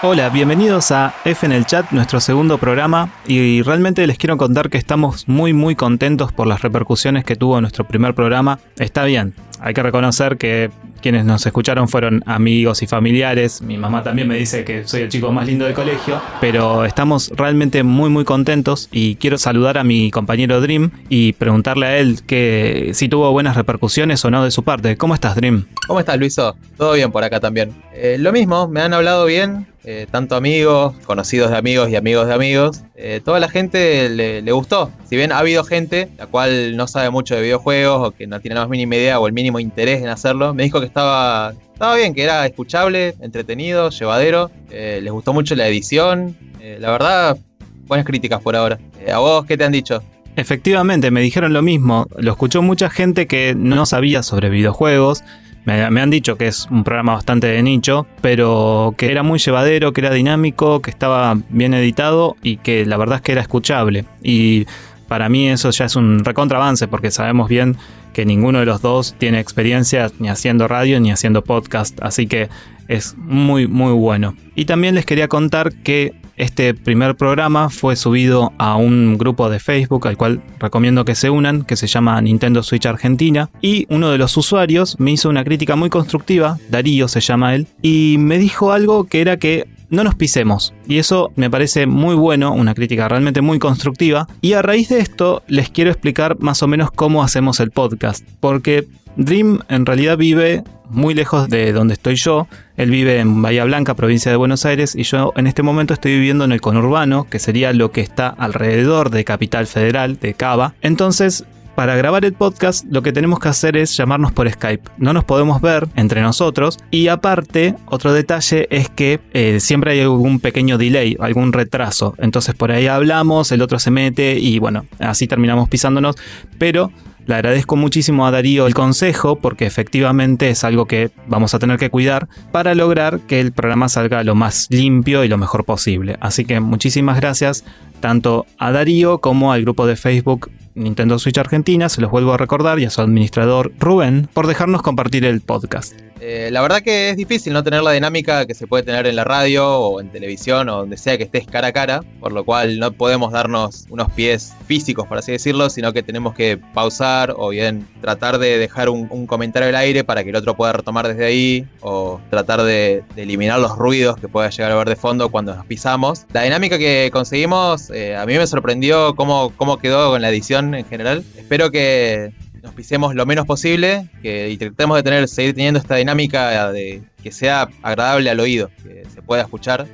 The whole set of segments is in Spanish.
Hola, bienvenidos a F en el chat, nuestro segundo programa, y realmente les quiero contar que estamos muy muy contentos por las repercusiones que tuvo nuestro primer programa. Está bien, hay que reconocer que quienes nos escucharon fueron amigos y familiares. Mi mamá también me dice que soy el chico más lindo del colegio. Pero estamos realmente muy muy contentos y quiero saludar a mi compañero Dream y preguntarle a él que si tuvo buenas repercusiones o no de su parte. ¿Cómo estás Dream? ¿Cómo estás Luiso? Todo bien por acá también. Eh, lo mismo, me han hablado bien, eh, tanto amigos, conocidos de amigos y amigos de amigos. Eh, toda la gente le, le, gustó. Si bien ha habido gente la cual no sabe mucho de videojuegos o que no tiene la más mínima idea o el mínimo interés en hacerlo, me dijo que estaba, estaba bien, que era escuchable, entretenido, llevadero. Eh, les gustó mucho la edición. la verdad, buenas críticas por ahora. ¿A vos qué te han dicho? Efectivamente, me dijeron lo mismo. Lo escuchó mucha gente que no sabía sobre videojuegos me, han dicho que es un programa bastante de nicho, pero que era muy llevadero, que era dinámico, que estaba bien editado y que la verdad es que era escuchable. Y para mí eso ya es un recontravance porque sabemos bien que ninguno de los dos tiene experiencia ni haciendo radio ni haciendo podcast, así que es muy muy bueno. Y también les quería contar que este primer programa fue subido a un grupo de Facebook al cual recomiendo que se unan, que se llama Nintendo Switch Argentina, y uno de los usuarios me hizo una crítica muy constructiva, Darío se llama él, y me dijo algo que era que no nos pisemos. Y eso me parece muy bueno, una crítica realmente muy constructiva. Y a raíz de esto les quiero explicar más o menos cómo hacemos el podcast. Porque Dream en realidad vive muy lejos de donde estoy yo. Él vive en Bahía Blanca, provincia de Buenos Aires, y yo en este momento estoy viviendo en el conurbano, que sería lo que está alrededor de Capital Federal, de Cava. Entonces, para grabar el podcast lo que tenemos que hacer es llamarnos por Skype. No nos podemos ver entre nosotros y aparte otro detalle es que eh, siempre hay algún pequeño delay, algún retraso. Entonces por ahí hablamos, el otro se mete y bueno, así terminamos pisándonos. Pero le agradezco muchísimo a Darío el consejo porque efectivamente es algo que vamos a tener que cuidar para lograr que el programa salga lo más limpio y lo mejor posible. Así que muchísimas gracias tanto a Darío como al grupo de Facebook Nintendo Switch Argentina, se los vuelvo a recordar, y a su administrador Rubén por dejarnos compartir el podcast. Eh, la verdad que es difícil no tener la dinámica que se puede tener en la radio o en televisión o donde sea que estés cara a cara, por lo cual no podemos darnos unos pies físicos, por así decirlo, sino que tenemos que pausar o bien tratar de dejar un, comentario al aire para que el otro pueda retomar desde ahí o tratar de, eliminar los ruidos que pueda llegar a ver de fondo cuando nos pisamos. La dinámica que conseguimos eh, a mí me sorprendió cómo, cómo quedó con la edición en general. Espero que nos pisemos lo menos posible que, y tratemos de tener, seguir teniendo esta dinámica de que sea agradable al oído, que se pueda escuchar,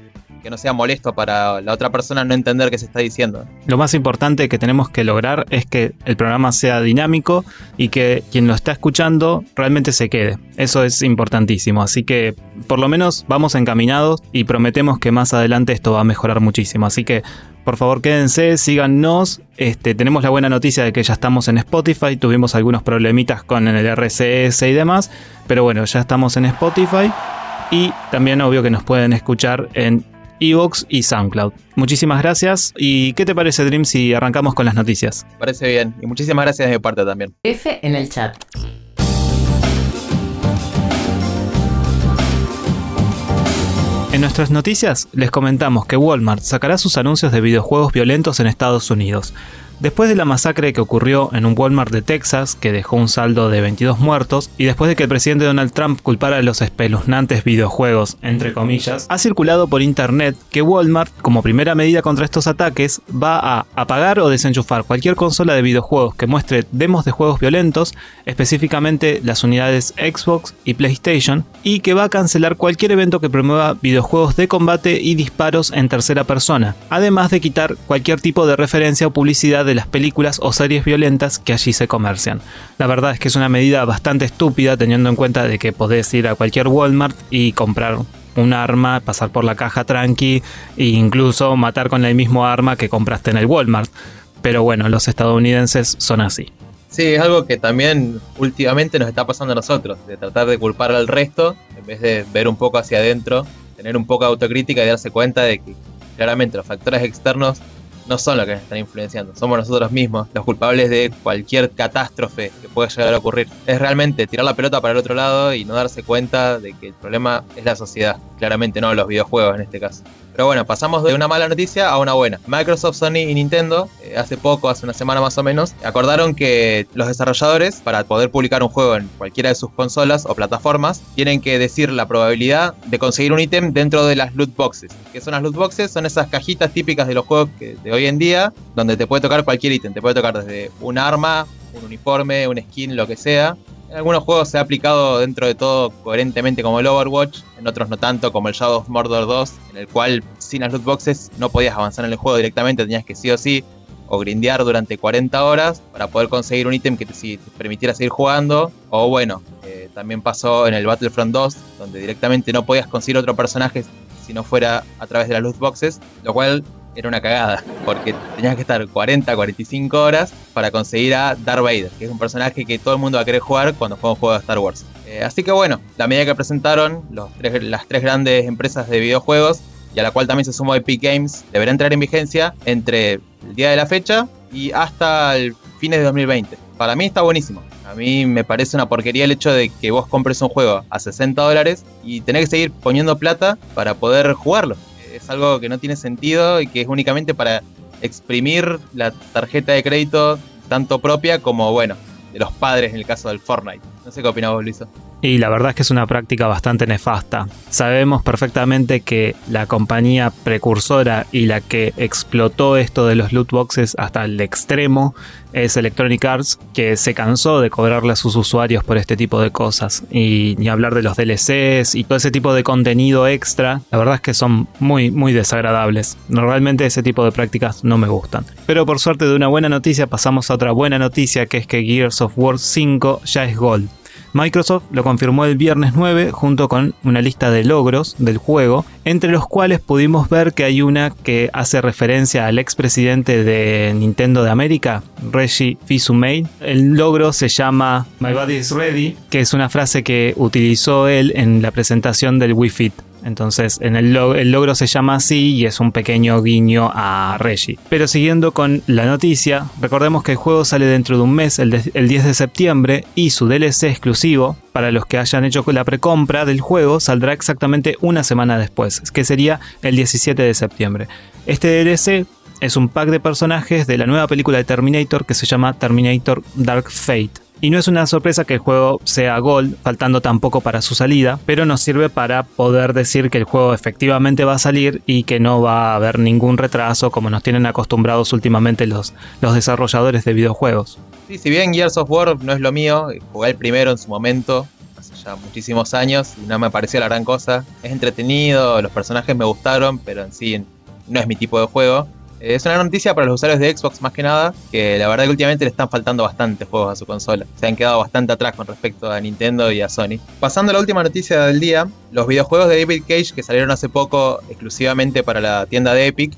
que no sea molesto para la otra persona no entender qué se está diciendo. Lo más importante que tenemos que lograr es que el programa sea dinámico y que quien lo está escuchando realmente se quede. Eso es importantísimo, así que por lo menos vamos encaminados y prometemos que más adelante esto va a mejorar muchísimo. Así que por favor, quédense, síganos. Este, tenemos la buena noticia de que ya estamos en Spotify. Tuvimos algunos problemitas con el RCS y demás. Pero bueno, ya estamos en Spotify. Y también obvio que nos pueden escuchar en Evox y SoundCloud. Muchísimas gracias. ¿Y qué te parece, Dream, si arrancamos con las noticias? Parece bien. Y muchísimas gracias de mi parte también. F en el chat. En nuestras noticias les comentamos que Walmart sacará sus anuncios de videojuegos violentos en Estados Unidos. Después de la masacre que ocurrió en un Walmart de Texas, que dejó un saldo de 22 muertos, y después de que el presidente Donald Trump culpara a los espeluznantes videojuegos, entre comillas, ha circulado por internet que Walmart, como primera medida contra estos ataques, va a apagar o desenchufar cualquier consola de videojuegos que muestre demos de juegos violentos, específicamente las unidades Xbox y PlayStation, y que va a cancelar cualquier evento que promueva videojuegos de combate y disparos en tercera persona, además de quitar cualquier tipo de referencia o publicidad de las películas o series violentas que allí se comercian. La verdad es que es una medida bastante estúpida teniendo en cuenta de que podés ir a cualquier Walmart y comprar un arma, pasar por la caja tranqui e incluso matar con el mismo arma que compraste en el Walmart. Pero bueno, los estadounidenses son así. Sí, es algo que también últimamente nos está pasando a nosotros, de tratar de culpar al resto en vez de ver un poco hacia adentro, tener un poco de autocrítica y darse cuenta de que claramente los factores externos no son los que nos están influenciando, somos nosotros mismos los culpables de cualquier catástrofe que pueda llegar a ocurrir. Es realmente tirar la pelota para el otro lado y no darse cuenta de que el problema es la sociedad, claramente no los videojuegos en este caso. Pero bueno, pasamos de una mala noticia a una buena. Microsoft, Sony y Nintendo, eh, hace poco, hace una semana más o menos, acordaron que los desarrolladores, para poder publicar un juego en cualquiera de sus consolas o plataformas, tienen que decir la probabilidad de conseguir un ítem dentro de las loot boxes. ¿Qué son las loot boxes? Son esas cajitas típicas de los juegos de hoy en día, donde te puede tocar cualquier ítem. Te puede tocar desde un arma, un uniforme, un skin, lo que sea, en algunos juegos se ha aplicado dentro de todo coherentemente como el Overwatch, en otros no tanto como el Shadow of Mordor 2, en el cual sin las loot boxes no podías avanzar en el juego directamente, tenías que sí o sí o grindear durante 40 horas para poder conseguir un ítem que te, permitiera seguir jugando. O bueno, eh, también pasó en el Battlefront 2, donde directamente no podías conseguir otro personaje si no fuera a través de las loot boxes, lo cual era una cagada, porque tenías que estar 40, 45 horas para conseguir a Darth Vader, que es un personaje que todo el mundo va a querer jugar cuando juega un juego de Star Wars. Eh, así que bueno, la medida que presentaron las tres grandes empresas de videojuegos, y a la cual también se sumó Epic Games, deberá entrar en vigencia entre el día de la fecha y hasta el fines de 2020. Para mí está buenísimo. A mí me parece una porquería el hecho de que vos compres un juego a 60 dólares y tenés que seguir poniendo plata para poder jugarlo es algo que no tiene sentido y que es únicamente para exprimir la tarjeta de crédito tanto propia como, bueno, de los padres en el caso del Fortnite. No sé qué opinás vos. Y la verdad es que es una práctica bastante nefasta. Sabemos perfectamente que la compañía precursora y la que explotó esto de los loot boxes hasta el extremo es Electronic Arts, que se cansó de cobrarle a sus usuarios por este tipo de cosas. Y ni hablar de los DLCs y todo ese tipo de contenido extra, la verdad es que son muy, muy desagradables. Normalmente ese tipo de prácticas no me gustan. Pero por suerte de una buena noticia pasamos a otra buena noticia, que es que Gears of War 5 ya es Gold. Microsoft lo confirmó el viernes 9 junto con una lista de logros del juego, entre los cuales pudimos ver que hay una que hace referencia al expresidente de Nintendo de América, Reggie Fils-Aimé. El logro se llama My Body is Ready, que es una frase que utilizó él en la presentación del Wii Fit. Entonces, en el, logro se llama así y es un pequeño guiño a Reggie. Pero siguiendo con la noticia, recordemos que el juego sale dentro de un mes, el, 10 de septiembre, y su DLC exclusivo, para los que hayan hecho la precompra del juego, saldrá exactamente una semana después, que sería el 17 de septiembre. Este DLC es un pack de personajes de la nueva película de Terminator que se llama Terminator Dark Fate. Y no es una sorpresa que el juego sea Gold, faltando tampoco para su salida, pero nos sirve para poder decir que el juego efectivamente va a salir y que no va a haber ningún retraso como nos tienen acostumbrados últimamente los, los desarrolladores de videojuegos. Sí, si bien Gears of War no es lo mío, jugué el primero en su momento, hace ya muchísimos años, y no me pareció la gran cosa. Es entretenido, los personajes me gustaron, pero en sí no es mi tipo de juego. Es una noticia para los usuarios de Xbox más que nada, que la verdad que últimamente le están faltando bastante juegos a su consola. Se han quedado bastante atrás con respecto a Nintendo y a Sony. Pasando a la última noticia del día, los videojuegos de David Cage que salieron hace poco exclusivamente para la tienda de Epic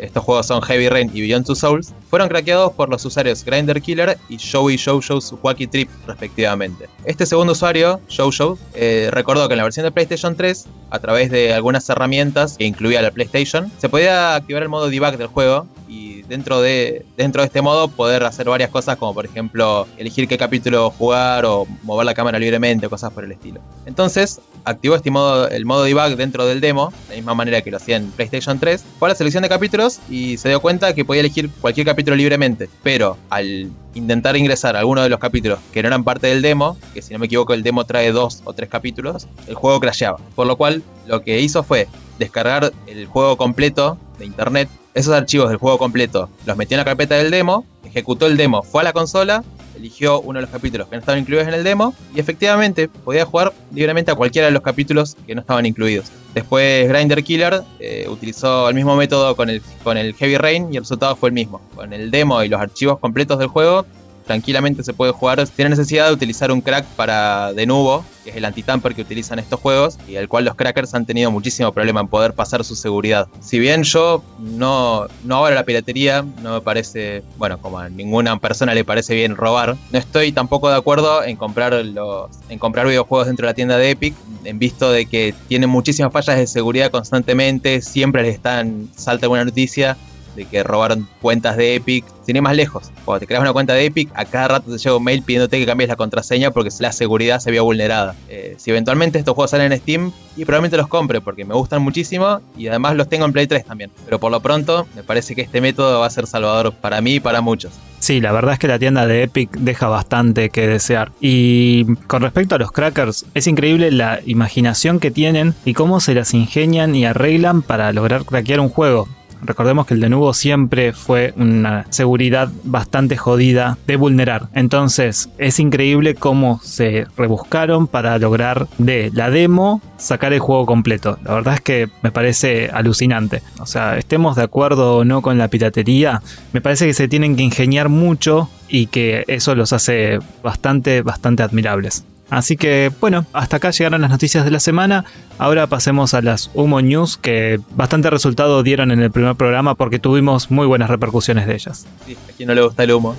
estos juegos son Heavy Rain y Beyond Two Souls, fueron craqueados por los usuarios Grinder Killer y Joey Show's Wacky Trip, respectivamente. Este segundo usuario, Show eh, recordó que en la versión de PlayStation 3, a través de algunas herramientas que incluía la PlayStation, se podía activar el modo debug del juego y dentro de, dentro de este modo poder hacer varias cosas como por ejemplo elegir qué capítulo jugar o mover la cámara libremente o cosas por el estilo. Entonces activó este modo, el modo debug dentro del demo, de la misma manera que lo hacía en PlayStation 3, fue a la selección de capítulos y se dio cuenta que podía elegir cualquier capítulo libremente, pero al intentar ingresar a alguno de los capítulos que no eran parte del demo, que si no me equivoco el demo trae dos o tres capítulos, el juego crasheaba. Por lo cual lo que hizo fue descargar el juego completo de internet esos archivos del juego completo los metió en la carpeta del demo, ejecutó el demo, fue a la consola, eligió uno de los capítulos que no estaban incluidos en el demo y efectivamente podía jugar libremente a cualquiera de los capítulos que no estaban incluidos. Después Grinder Killer eh, utilizó el mismo método con el, con el Heavy Rain y el resultado fue el mismo. Con el demo y los archivos completos del juego tranquilamente se puede jugar tiene necesidad de utilizar un crack para de nuevo, que es el anti-tamper que utilizan estos juegos y el cual los crackers han tenido muchísimo problema en poder pasar su seguridad. Si bien yo no, no abro la piratería, no me parece, bueno, como a ninguna persona le parece bien robar, no estoy tampoco de acuerdo en comprar los en comprar videojuegos dentro de la tienda de Epic, en visto de que tienen muchísimas fallas de seguridad constantemente, siempre les están salta alguna noticia de que robaron cuentas de Epic. Sin ir más lejos, cuando te creas una cuenta de Epic, a cada rato te llega un mail pidiéndote que cambies la contraseña porque la seguridad se vio vulnerada. Eh, si eventualmente estos juegos salen en Steam, y probablemente los compre porque me gustan muchísimo y además los tengo en Play 3 también. Pero por lo pronto, me parece que este método va a ser salvador para mí y para muchos. Sí, la verdad es que la tienda de Epic deja bastante que desear. Y con respecto a los crackers, es increíble la imaginación que tienen y cómo se las ingenian y arreglan para lograr craquear un juego. Recordemos que el de nuevo siempre fue una seguridad bastante jodida de vulnerar. Entonces es increíble cómo se rebuscaron para lograr de la demo sacar el juego completo. La verdad es que me parece alucinante. O sea, estemos de acuerdo o no con la piratería, me parece que se tienen que ingeniar mucho y que eso los hace bastante, bastante admirables. Así que bueno, hasta acá llegaron las noticias de la semana. Ahora pasemos a las Humo News que bastante resultado dieron en el primer programa porque tuvimos muy buenas repercusiones de ellas. Sí, a quien no le gusta el humo.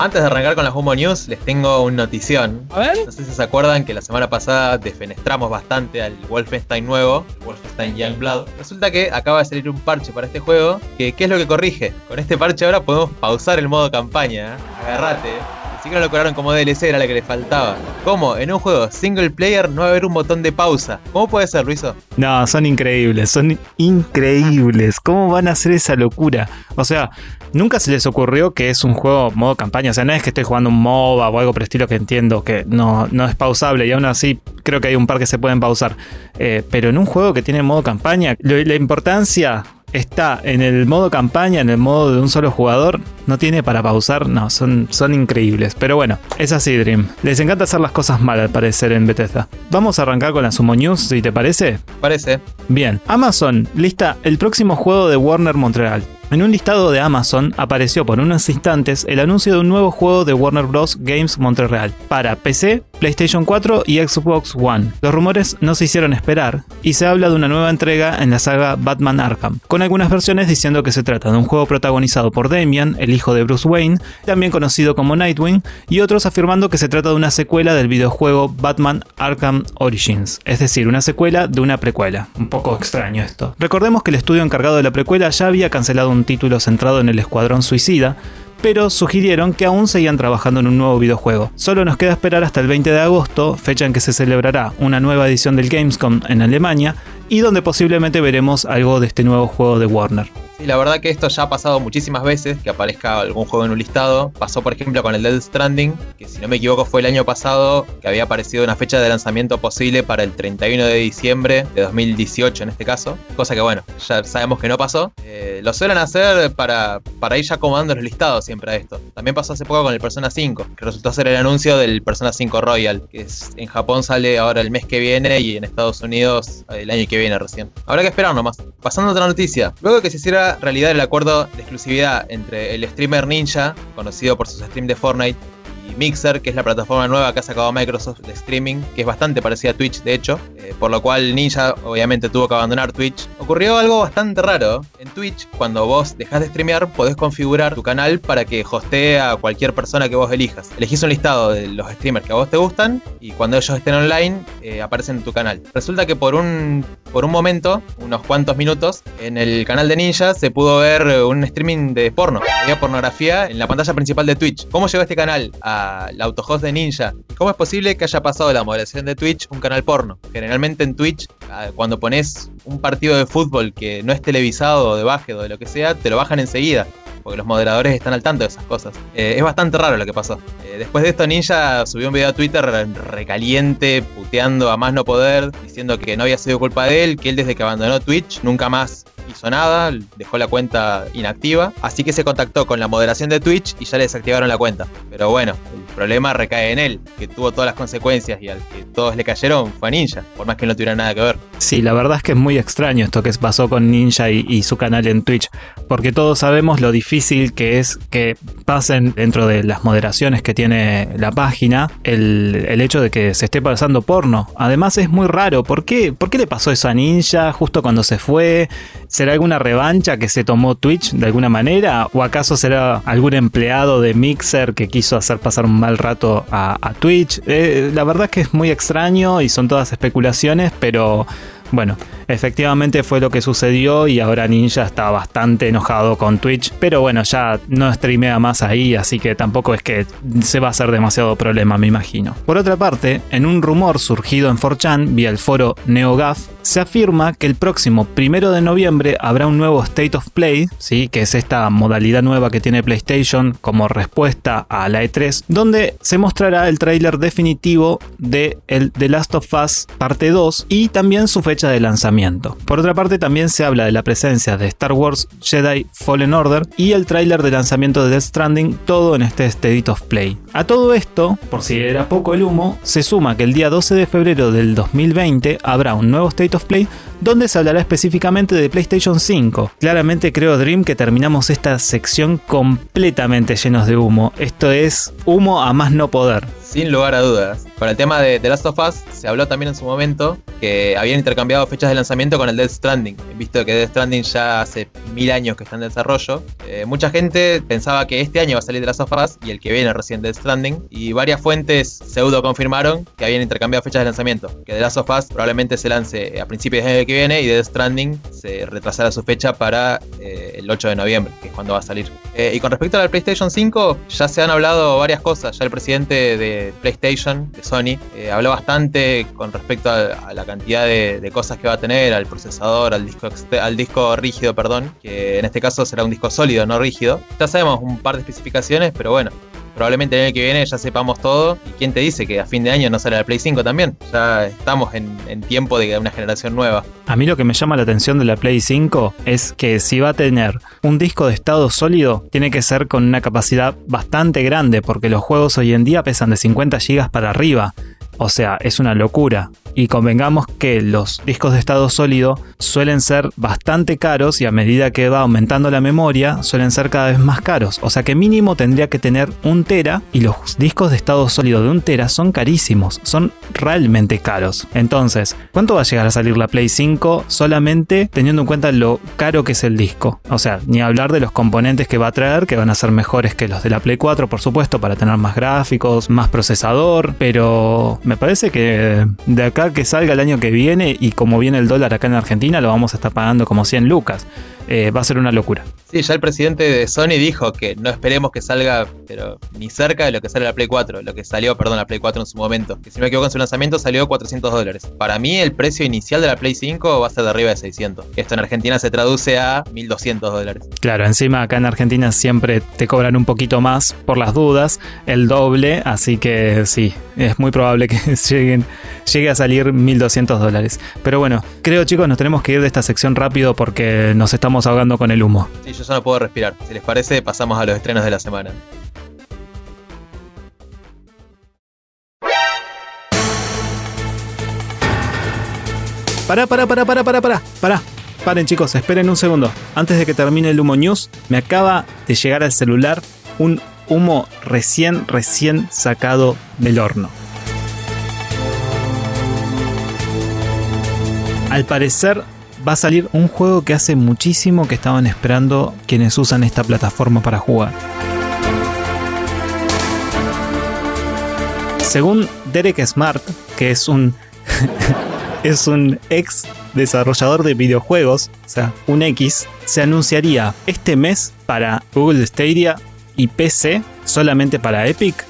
Antes de arrancar con las Humo News, les tengo una notición. A ver. No sé si se acuerdan que la semana pasada defenestramos bastante al Wolfenstein nuevo, Wolfenstein Youngblood. Resulta que acaba de salir un parche para este juego, que ¿qué es lo que corrige? Con este parche ahora podemos pausar el modo campaña. ¿eh? Agarrate. Así que no lo cobraron como DLC, era la que le faltaba. ¿Cómo? En un juego single player no va a haber un botón de pausa. ¿Cómo puede ser, Luiso? No, son increíbles, son increíbles. ¿Cómo van a hacer esa locura? O sea, nunca se les ocurrió que es un juego modo campaña. O sea, no es que estoy jugando un MOBA o algo por el estilo que entiendo que no, no es pausable y aún así creo que hay un par que se pueden pausar. Eh, pero en un juego que tiene modo campaña, la importancia está en el modo campaña, en el modo de un solo jugador, no tiene para pausar, no, son, son increíbles. Pero bueno, es así Dream. Les encanta hacer las cosas mal al parecer en Bethesda. Vamos a arrancar con la Sumo News, si te parece. Parece. Bien, Amazon lista el próximo juego de Warner Montreal. En un listado de Amazon apareció por unos instantes el anuncio de un nuevo juego de Warner Bros. Games Montreal para PC, PlayStation 4 y Xbox One. Los rumores no se hicieron esperar y se habla de una nueva entrega en la saga Batman Arkham, con algunas versiones diciendo que se trata de un juego protagonizado por Damian, el hijo de Bruce Wayne, también conocido como Nightwing, y otros afirmando que se trata de una secuela del videojuego Batman Arkham Origins, es decir, una secuela de una precuela. Un poco extraño esto. Recordemos que el estudio encargado de la precuela ya había cancelado un título centrado en el Escuadrón Suicida, pero sugirieron que aún seguían trabajando en un nuevo videojuego. Solo nos queda esperar hasta el 20 de agosto, fecha en que se celebrará una nueva edición del Gamescom en Alemania, y donde posiblemente veremos algo de este nuevo juego de Warner. Sí, la verdad que esto ya ha pasado muchísimas veces, que aparezca algún juego en un listado. Pasó, por ejemplo, con el Dead Stranding, que si no me equivoco fue el año pasado, que había aparecido una fecha de lanzamiento posible para el 31 de diciembre de 2018 en este caso. Cosa que, bueno, ya sabemos que no pasó. Eh, lo suelen hacer para, para ir ya acomodando los listados siempre a esto. También pasó hace poco con el Persona 5, que resultó ser el anuncio del Persona 5 Royal, que es, en Japón sale ahora el mes que viene y en Estados Unidos el año que viene recién. Habrá que esperar nomás. Pasando a otra noticia. Luego que se hiciera realidad el acuerdo de exclusividad entre el streamer Ninja, conocido por sus streams de Fortnite, Mixer, que es la plataforma nueva que ha sacado Microsoft de streaming, que es bastante parecida a Twitch, de hecho, eh, por lo cual Ninja obviamente tuvo que abandonar Twitch. Ocurrió algo bastante raro. En Twitch, cuando vos dejás de streamear, podés configurar tu canal para que hostee a cualquier persona que vos elijas. Elegís un listado de los streamers que a vos te gustan y cuando ellos estén online, eh, aparecen en tu canal. Resulta que por un, por un momento, unos cuantos minutos, en el canal de Ninja se pudo ver eh, un streaming de porno. Había pornografía en la pantalla principal de Twitch. ¿Cómo llegó este canal al autohost de Ninja? ¿Cómo es posible que haya pasado la moderación de Twitch un canal porno? Generalmente en Twitch, ah, cuando pones un partido de fútbol que no es televisado, de básquet o de lo que sea, te lo bajan enseguida. Porque los moderadores están al tanto de esas cosas. Eh, es bastante raro lo que pasó. Eh, después de esto, Ninja subió un video a Twitter recaliente, puteando a más no poder, diciendo que no había sido culpa de él, que él desde que abandonó Twitch nunca más hizo nada, dejó la cuenta inactiva, así que se contactó con la moderación de Twitch y ya le desactivaron la cuenta. Pero bueno, el problema recae en él, que tuvo todas las consecuencias y al que todos le cayeron fue a Ninja, por más que no tuviera nada que ver. Sí, la verdad es que es muy extraño esto que pasó con Ninja y, su canal en Twitch, porque todos sabemos lo difícil que es que pasen dentro de las moderaciones que tiene la página el, hecho de que se esté pasando porno. Además es muy raro, ¿por qué? ¿por qué le pasó eso a Ninja justo cuando se fue? ¿Será alguna revancha que se tomó Twitch de alguna manera? ¿O acaso será algún empleado de Mixer que quiso hacer pasar un mal rato a, Twitch? Eh, la verdad es que es muy extraño y son todas especulaciones, pero bueno, efectivamente fue lo que sucedió y ahora Ninja está bastante enojado con Twitch, pero bueno, ya no streamea más ahí, así que tampoco es que se va a hacer demasiado problema, me imagino. Por otra parte, en un rumor surgido en 4chan vía el foro NeoGAF, se afirma que el próximo primero de noviembre habrá un nuevo State of Play, ¿sí? que es esta modalidad nueva que tiene PlayStation como respuesta a la E3, donde se mostrará el tráiler definitivo de el The Last of Us parte 2 y también su de lanzamiento. Por otra parte, también se habla de la presencia de Star Wars Jedi Fallen Order y el tráiler de lanzamiento de Death Stranding, todo en este State of Play. A todo esto, por si era poco el humo, se suma que el día 12 de febrero del 2020 habrá un nuevo State of Play donde se hablará específicamente de PlayStation 5. Claramente creo Dream que terminamos esta sección completamente llenos de humo. Esto es humo a más no poder. Sin lugar a dudas. Con el tema de The Last of Us, se habló también en su momento que habían intercambiado fechas de lanzamiento con el Death Stranding. Visto que Death Stranding ya hace mil años que está en desarrollo, eh, mucha gente pensaba que este año va a salir The Last of Us y el que viene recién Death Stranding. Y varias fuentes pseudo confirmaron que habían intercambiado fechas de lanzamiento. Que The Last of Us probablemente se lance a principios año que viene y Death Stranding se retrasará su fecha para eh, el 8 de noviembre, que es cuando va a salir. Eh, y con respecto a la PlayStation 5, ya se han hablado varias cosas. Ya el presidente de PlayStation, de Sony, habló bastante con respecto a, la cantidad de, cosas que va a tener, al procesador, al disco, al disco rígido, perdón, que en este caso será un disco sólido, no rígido. Ya sabemos un par de especificaciones, pero bueno, probablemente el año que viene ya sepamos todo. ¿Y quién te dice que a fin de año no sale la Play 5 también? Ya estamos en, en, tiempo de una generación nueva. A mí lo que me llama la atención de la Play 5 es que si va a tener un disco de estado sólido, tiene que ser con una capacidad bastante grande, porque los juegos hoy en día pesan de 50 GB para arriba. O sea, es una locura y convengamos que los discos de estado sólido suelen ser bastante caros y a medida que va aumentando la memoria suelen ser cada vez más caros. O sea que mínimo tendría que tener un tera y los discos de estado sólido de un tera son carísimos, son realmente caros. Entonces, ¿cuánto va a llegar a salir la Play 5 solamente teniendo en cuenta lo caro que es el disco? O sea, ni hablar de los componentes que va a traer que van a ser mejores que los de la Play 4 por supuesto para tener más gráficos, más procesador, pero me parece que de acá que salga el año que viene y como viene el dólar acá en Argentina, lo vamos a estar pagando como 100 lucas. Eh, va a ser una locura. Sí, ya el presidente de Sony dijo que no esperemos que salga, pero ni cerca de lo que sale la Play 4, lo que salió, perdón, la Play 4 en su momento. Que si no me equivoco en su lanzamiento salió 400 dólares. Para mí el precio inicial de la Play 5 va a ser de arriba de 600. Esto en Argentina se traduce a 1200 dólares. Claro, encima acá en Argentina siempre te cobran un poquito más por las dudas, el doble, así que sí, es muy probable que lleguen, llegue a salir 1200 dólares. Pero bueno, creo chicos, nos tenemos que ir de esta sección rápido porque nos estamos ahogando con el humo. Sí, yo ya no puedo respirar. Si les parece, pasamos a los estrenos de la semana. Pará, pará, pará, pará, pará, pará, pará. Paren chicos, esperen un segundo. Antes de que termine el humo news, me acaba de llegar al celular un humo recién, recién sacado del horno. Al parecer va a salir un juego que hace muchísimo que estaban esperando quienes usan esta plataforma para jugar. Según Derek Smart, que es un es un ex desarrollador de videojuegos, o sea, un X, se anunciaría este mes para Google Stadia y PC, solamente para Epic,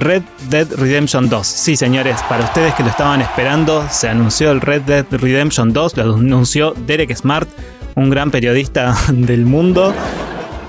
Red Dead Redemption 2. Sí, señores, para ustedes que lo estaban esperando, se anunció el Red Dead Redemption 2, lo anunció Derek Smart, un gran periodista del mundo.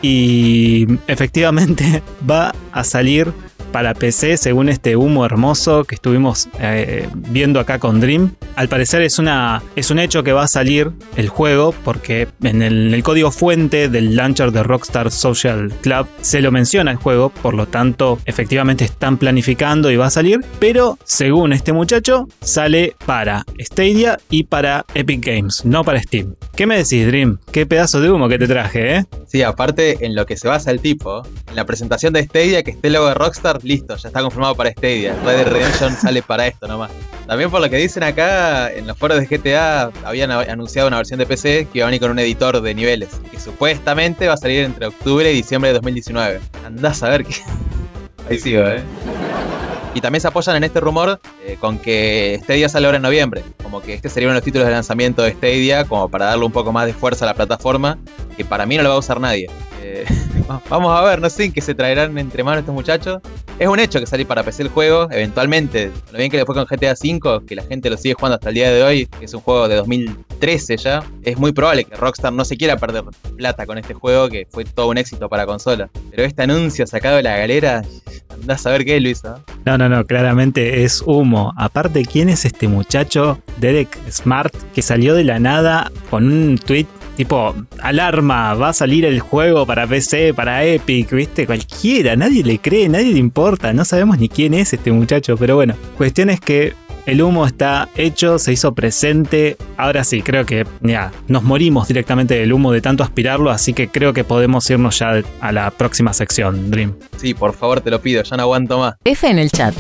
Y efectivamente va a salir para PC según este humo hermoso que estuvimos eh, viendo acá con Dream. Al parecer es, una, es un hecho que va a salir el juego porque en el, código fuente del launcher de Rockstar Social Club se lo menciona el juego, por lo tanto efectivamente están planificando y va a salir, pero según este muchacho sale para Stadia y para Epic Games, no para Steam. ¿Qué me decís, Dream? ¿Qué pedazo de humo que te traje, eh? Sí, aparte en lo que se basa el tipo, en la presentación de Stadia, que esté el logo de Rockstar, listo, ya está confirmado para Stadia. Red Dead Redemption sale para esto nomás. También por lo que dicen acá, en los foros de GTA habían anunciado una versión de PC que iba a venir con un editor de niveles, que supuestamente va a salir entre octubre y diciembre de 2019. Andás a ver qué. Ahí sigo, eh. Y también se apoyan en este rumor eh, con que Stadia sale ahora en noviembre. Como que este sería uno de los títulos de lanzamiento de Stadia, como para darle un poco más de fuerza a la plataforma, que para mí no lo va a usar nadie. Eh, vamos a ver, no sé en qué se traerán entre manos estos muchachos. Es un hecho que salir para PC el juego, eventualmente. Lo bien que le fue con GTA V, que la gente lo sigue jugando hasta el día de hoy, que es un juego de 2013 ya. Es muy probable que Rockstar no se quiera perder plata con este juego, que fue todo un éxito para consola. Pero este anuncio sacado de la galera, andás a ver qué Luis. ¿ah? No, no, no, claramente es humo. Aparte, ¿quién es este muchacho, Derek Smart, que salió de la nada con un tweet tipo, alarma, va a salir el juego para PC, para Epic, viste? Cualquiera, nadie le cree, nadie le importa, no sabemos ni quién es este muchacho, pero bueno, cuestión es que el humo está hecho, se hizo presente. Ahora sí, creo que ya nos morimos directamente del humo de tanto aspirarlo, así que creo que podemos irnos ya a la próxima sección, Dream. Sí, por favor, te lo pido, ya no aguanto más. F en el chat.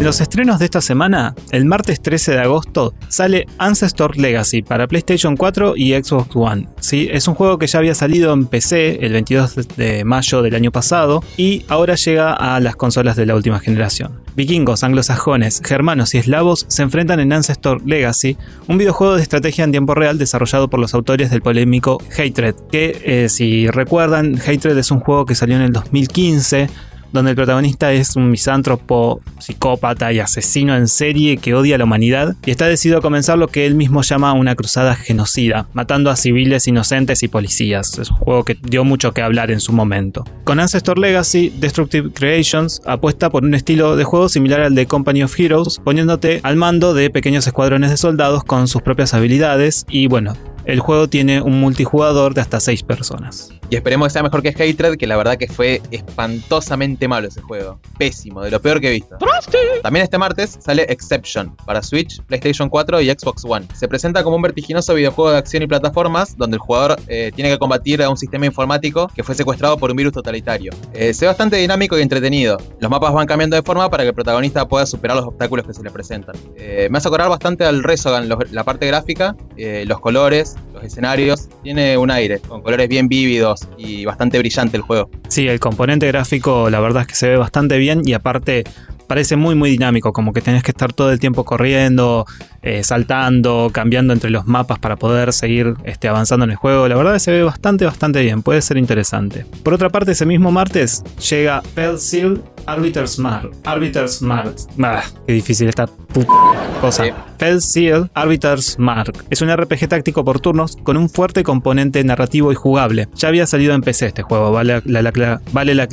De los estrenos de esta semana, el martes 13 de agosto sale Ancestor Legacy para PlayStation 4 y Xbox One. ¿sí? Es un juego que ya había salido en PC el 22 de mayo del año pasado y ahora llega a las consolas de la última generación. Vikingos, anglosajones, germanos y eslavos se enfrentan en Ancestor Legacy, un videojuego de estrategia en tiempo real desarrollado por los autores del polémico Hatred, que eh, si recuerdan, Hatred es un juego que salió en el 2015 donde el protagonista es un misántropo, psicópata y asesino en serie que odia a la humanidad y está decidido a comenzar lo que él mismo llama una cruzada genocida, matando a civiles inocentes y policías. Es un juego que dio mucho que hablar en su momento. Con Ancestor Legacy, Destructive Creations apuesta por un estilo de juego similar al de Company of Heroes, poniéndote al mando de pequeños escuadrones de soldados con sus propias habilidades y bueno, el juego tiene un multijugador de hasta 6 personas. Y esperemos que sea mejor que Hatred, que la verdad que fue espantosamente malo ese juego. Pésimo, de lo peor que he visto. También este martes sale Exception para Switch, PlayStation 4 y Xbox One. Se presenta como un vertiginoso videojuego de acción y plataformas donde el jugador eh, tiene que combatir a un sistema informático que fue secuestrado por un virus totalitario. Eh, se ve bastante dinámico y entretenido. Los mapas van cambiando de forma para que el protagonista pueda superar los obstáculos que se le presentan. Eh, me hace acordar bastante al Resogan, los- la parte gráfica, eh, los colores, los escenarios. Tiene un aire, con colores bien vívidos y bastante brillante el juego. Sí, el componente gráfico la verdad es que se ve bastante bien y aparte parece muy muy dinámico, como que tenés que estar todo el tiempo corriendo, eh, saltando, cambiando entre los mapas para poder seguir este, avanzando en el juego. La verdad es que se ve bastante bastante bien, puede ser interesante. Por otra parte, ese mismo martes llega Pell Seal Arbiter's Mark. Arbiter's Mark. Ah, qué difícil esta puta cosa. Sí. Pell Seal Arbiter's Mark. Es un RPG táctico por turnos con un fuerte componente narrativo y jugable. Ya había salido en PC este juego, vale la, la- la- vale la,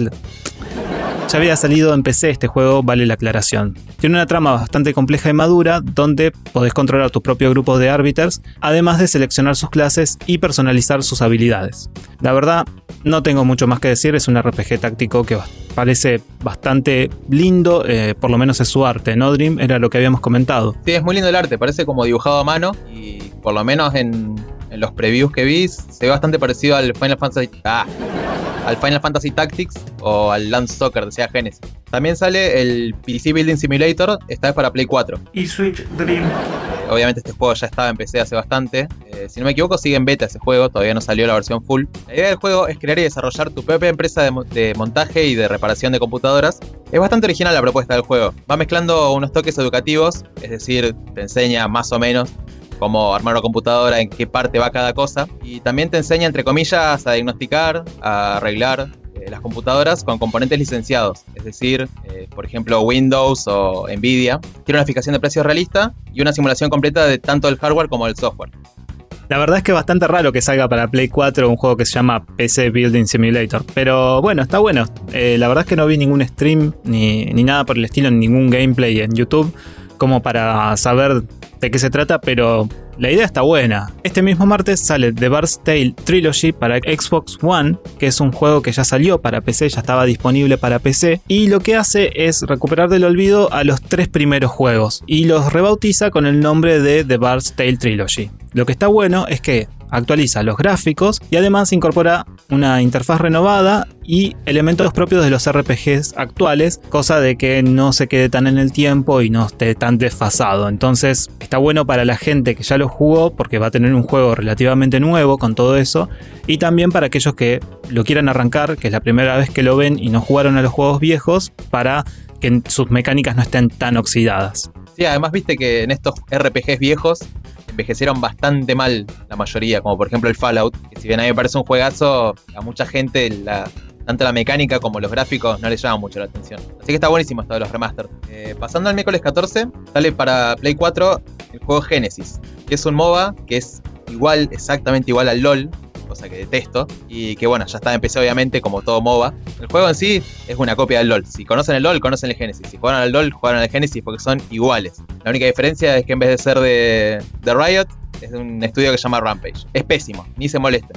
ya había salido en PC este juego, vale la aclaración. Tiene una trama bastante compleja y madura, donde podés controlar tu propio grupo de árbiters, además de seleccionar sus clases y personalizar sus habilidades. La verdad, no tengo mucho más que decir, es un RPG táctico que parece bastante lindo, eh, por lo menos es su arte, ¿no, Dream? Era lo que habíamos comentado. Sí, es muy lindo el arte, parece como dibujado a mano y por lo menos en, en los previews que vi se ve bastante parecido al Final Fantasy ah, al Final Fantasy Tactics o al Land Soccer de Sega Genesis. También sale el PC Building Simulator, esta vez para Play 4. Y Switch Dream. Obviamente este juego ya estaba en PC hace bastante. Eh, si no me equivoco sigue en beta ese juego, todavía no salió la versión full. La idea del juego es crear y desarrollar tu propia empresa de montaje y de reparación de computadoras. Es bastante original la propuesta del juego. Va mezclando unos toques educativos, es decir, te enseña más o menos cómo armar una computadora, en qué parte va cada cosa. Y también te enseña, entre comillas, a diagnosticar, a arreglar eh, las computadoras con componentes licenciados. Es decir, eh, por ejemplo, Windows o Nvidia. Tiene una fijación de precios realista y una simulación completa de tanto el hardware como el software. La verdad es que es bastante raro que salga para Play 4 un juego que se llama PC Building Simulator. Pero bueno, está bueno. Eh, la verdad es que no vi ningún stream ni, ni nada por el estilo, ni ningún gameplay en YouTube como para saber de qué se trata, pero la idea está buena. Este mismo martes sale The Bard's Tale Trilogy para Xbox One, que es un juego que ya salió para PC, ya estaba disponible para PC, y lo que hace es recuperar del olvido a los tres primeros juegos y los rebautiza con el nombre de The Bard's Tale Trilogy. Lo que está bueno es que actualiza los gráficos y además incorpora una interfaz renovada y elementos propios de los RPGs actuales, cosa de que no se quede tan en el tiempo y no esté tan desfasado. Entonces está bueno para la gente que ya lo jugó porque va a tener un juego relativamente nuevo con todo eso y también para aquellos que lo quieran arrancar, que es la primera vez que lo ven y no jugaron a los juegos viejos, para que sus mecánicas no estén tan oxidadas. Sí, además viste que en estos RPGs viejos envejecieron bastante mal la mayoría, como por ejemplo el Fallout, que si bien a mí me parece un juegazo, a mucha gente tanto la mecánica como los gráficos no les llama mucho la atención. Así que está buenísimo esto de los remasters. Eh, pasando al miércoles 14, sale para Play 4 el juego Genesis, que es un MOBA que es igual, exactamente igual al LOL, cosa que detesto, y que bueno, ya está en PC obviamente como todo MOBA. El juego en sí es una copia del LOL. Si conocen el LOL, conocen el Genesis. Si juegan al LOL, juegan al Genesis porque son iguales. La única diferencia es que en vez de ser de, de Riot, es de un estudio que se llama Rampage. Es pésimo, ni se molesta.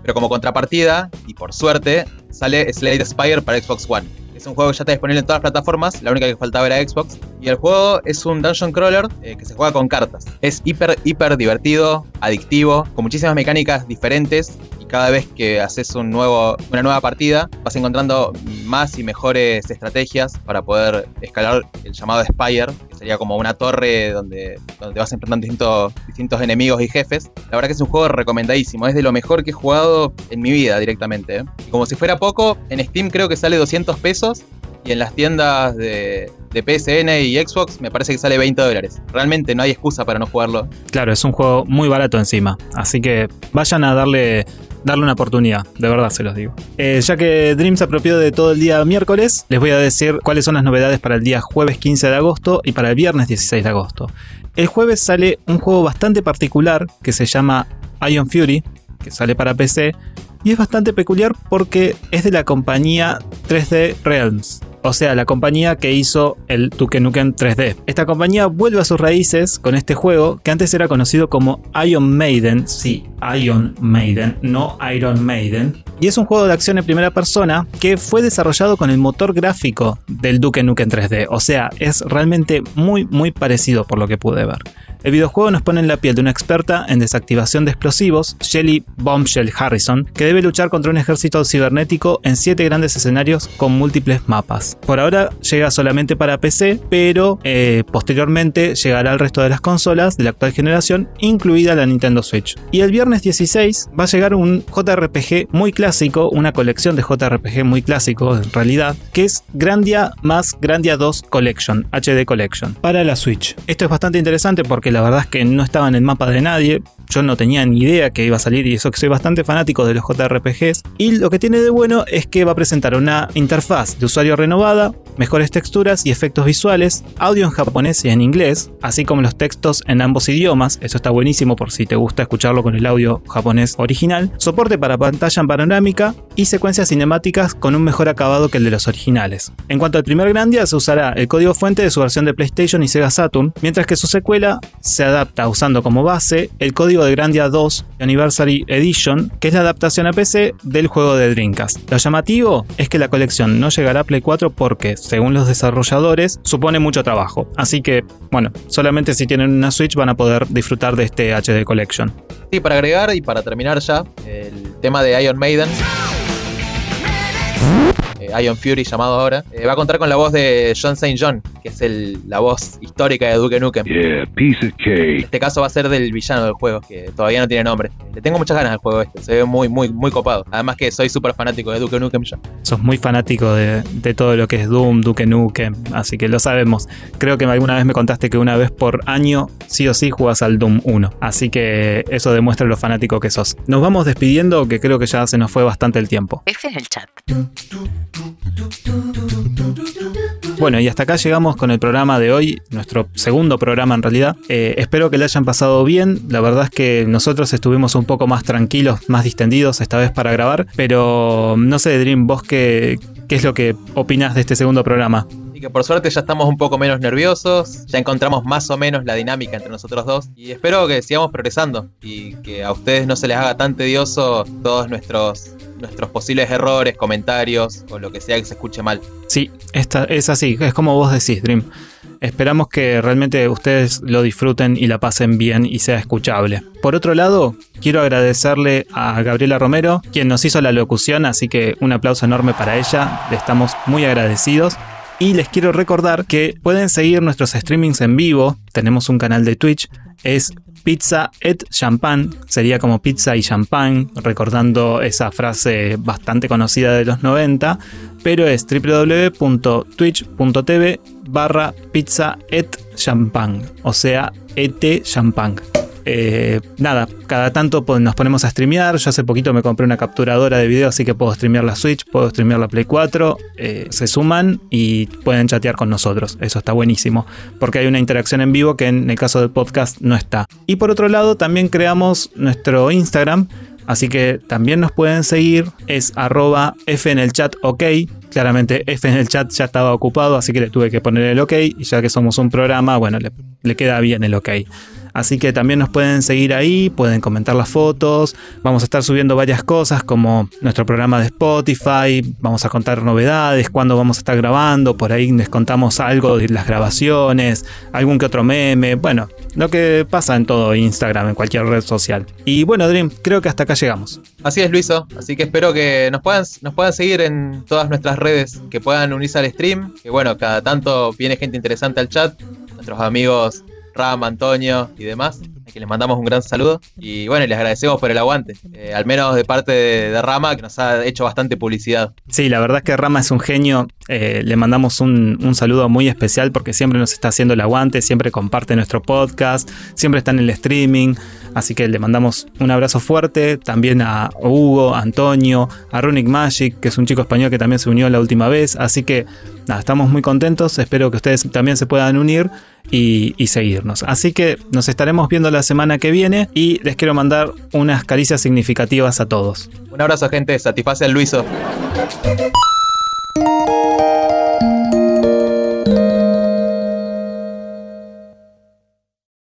Pero como contrapartida, y por suerte, sale Slade Spire para Xbox One. Es un juego que ya está disponible en todas las plataformas, la única que faltaba era Xbox. Y el juego es un dungeon crawler eh, que se juega con cartas. Es hiper, hiper divertido, adictivo, con muchísimas mecánicas diferentes. Cada vez que haces un nuevo, una nueva partida, vas encontrando más y mejores estrategias para poder escalar el llamado Spire, que sería como una torre donde, donde te vas enfrentando distintos, distintos enemigos y jefes. La verdad que es un juego recomendadísimo, es de lo mejor que he jugado en mi vida directamente. ¿eh? Como si fuera poco, en Steam creo que sale 200 pesos y en las tiendas de, de, PSN y Xbox me parece que sale 20 dólares. Realmente no hay excusa para no jugarlo. Claro, es un juego muy barato encima. Así que vayan a darle, darle una oportunidad, de verdad se los digo. Eh, ya que Dream se apropió de todo el día miércoles, les voy a decir cuáles son las novedades para el día jueves 15 de agosto y para el viernes 16 de agosto. El jueves sale un juego bastante particular que se llama Ion Fury, que sale para PC y es bastante peculiar porque es de la compañía 3D Realms. O sea, la compañía que hizo el Duke Nukem 3D. Esta compañía vuelve a sus raíces con este juego que antes era conocido como Iron Maiden. Sí, Iron Maiden, no Iron Maiden. Y es un juego de acción en primera persona que fue desarrollado con el motor gráfico del Duke Nukem 3D. O sea, es realmente muy, muy parecido por lo que pude ver. El videojuego nos pone en la piel de una experta en desactivación de explosivos, Shelly Bombshell Harrison, que debe luchar contra un ejército cibernético en 7 grandes escenarios con múltiples mapas. Por ahora llega solamente para PC, pero eh, posteriormente llegará al resto de las consolas de la actual generación, incluida la Nintendo Switch. Y el viernes 16 va a llegar un JRPG muy clásico, una colección de JRPG muy clásico en realidad, que es Grandia más Grandia 2 Collection, HD Collection, para la Switch. Esto es bastante interesante porque la verdad es que no estaba en el mapa de nadie, yo no tenía ni idea que iba a salir y eso que soy bastante fanático de los JRPGs. Y lo que tiene de bueno es que va a presentar una interfaz de usuario renovada, mejores texturas y efectos visuales, audio en japonés y en inglés, así como los textos en ambos idiomas, eso está buenísimo por si te gusta escucharlo con el audio japonés original, soporte para pantalla en panorámica y secuencias cinemáticas con un mejor acabado que el de los originales. En cuanto al primer Grandia, se usará el código fuente de su versión de PlayStation y Sega Saturn, mientras que su secuela se adapta usando como base el código de Grandia 2 Anniversary Edition, que es la adaptación a PC del juego de Dreamcast. Lo llamativo es que la colección no llegará a Play 4 porque, según los desarrolladores, supone mucho trabajo. Así que, bueno, solamente si tienen una Switch van a poder disfrutar de este HD Collection. Sí, para agregar y para terminar ya, el tema de Iron Maiden. Ion Fury llamado ahora, eh, va a contar con la voz de John St. John, que es el, la voz histórica de Duke Nukem. En este caso va a ser del villano del juego, que todavía no tiene nombre. Le tengo muchas ganas al juego este, se ve muy, muy, muy copado. Además que soy súper fanático de Duke Nukem ya. Sos muy fanático de, de, todo lo que es Doom, Duke Nukem, así que lo sabemos. Creo que alguna vez me contaste que una vez por año sí o sí jugas al Doom 1, así que eso demuestra lo fanático que sos. Nos vamos despidiendo, que creo que ya se nos fue bastante el tiempo. F es el chat. Bueno, y hasta acá llegamos con el programa de hoy, nuestro segundo programa en realidad. Eh, espero que le hayan pasado bien. La verdad es que nosotros estuvimos un poco más tranquilos, más distendidos esta vez para grabar. Pero no sé, Dream, vos qué, qué es lo que opinas de este segundo programa y que por suerte ya estamos un poco menos nerviosos, ya encontramos más o menos la dinámica entre nosotros dos y espero que sigamos progresando y que a ustedes no se les haga tan tedioso todos nuestros nuestros posibles errores, comentarios o lo que sea que se escuche mal. Sí, esta, es así, es como vos decís, Dream. Esperamos que realmente ustedes lo disfruten y la pasen bien y sea escuchable. Por otro lado, quiero agradecerle a Gabriela Romero, quien nos hizo la locución, así que un aplauso enorme para ella, le estamos muy agradecidos. Y les quiero recordar que pueden seguir nuestros streamings en vivo. Tenemos un canal de Twitch. Es Pizza et Champagne. Sería como pizza y champán, recordando esa frase bastante conocida de los 90. Pero es www.twitch.tv barra pizza et champagne. O sea, et champagne. Eh, nada, cada tanto nos ponemos a streamear. Yo hace poquito me compré una capturadora de video, así que puedo streamear la Switch, puedo streamear la Play 4. Eh, se suman y pueden chatear con nosotros. Eso está buenísimo, porque hay una interacción en vivo que en el caso del podcast no está. Y por otro lado, también creamos nuestro Instagram. Así que también nos pueden seguir, es arroba F en el chat ok. Claramente F en el chat ya estaba ocupado, así que le tuve que poner el ok. Y ya que somos un programa, bueno, le, le queda bien el ok. Así que también nos pueden seguir ahí, pueden comentar las fotos. Vamos a estar subiendo varias cosas como nuestro programa de Spotify. Vamos a contar novedades, cuándo vamos a estar grabando. Por ahí les contamos algo de las grabaciones, algún que otro meme. Bueno, lo que pasa en todo Instagram, en cualquier red social. Y bueno, Dream, creo que hasta acá llegamos. Así es, Luiso. Así que espero que nos puedan, nos puedan seguir en todas nuestras redes, que puedan unirse al stream. Que bueno, cada tanto viene gente interesante al chat. Nuestros amigos Ram, Antonio y demás, a quien les mandamos un gran saludo. Y bueno, les agradecemos por el aguante, eh, al menos de parte de, Rama, que nos ha hecho bastante publicidad. Sí, la verdad es que Rama es un genio. Eh, le mandamos un, un, saludo muy especial porque siempre nos está haciendo el aguante, siempre comparte nuestro podcast, siempre está en el streaming. Así que le mandamos un abrazo fuerte también a Hugo, a Antonio, a Runic Magic, que es un chico español que también se unió la última vez. Así que nada, estamos muy contentos. Espero que ustedes también se puedan unir y, seguirnos. Así que nos estaremos viendo la semana que viene y les quiero mandar unas caricias significativas a todos. Un abrazo, gente. Satisface al Luiso.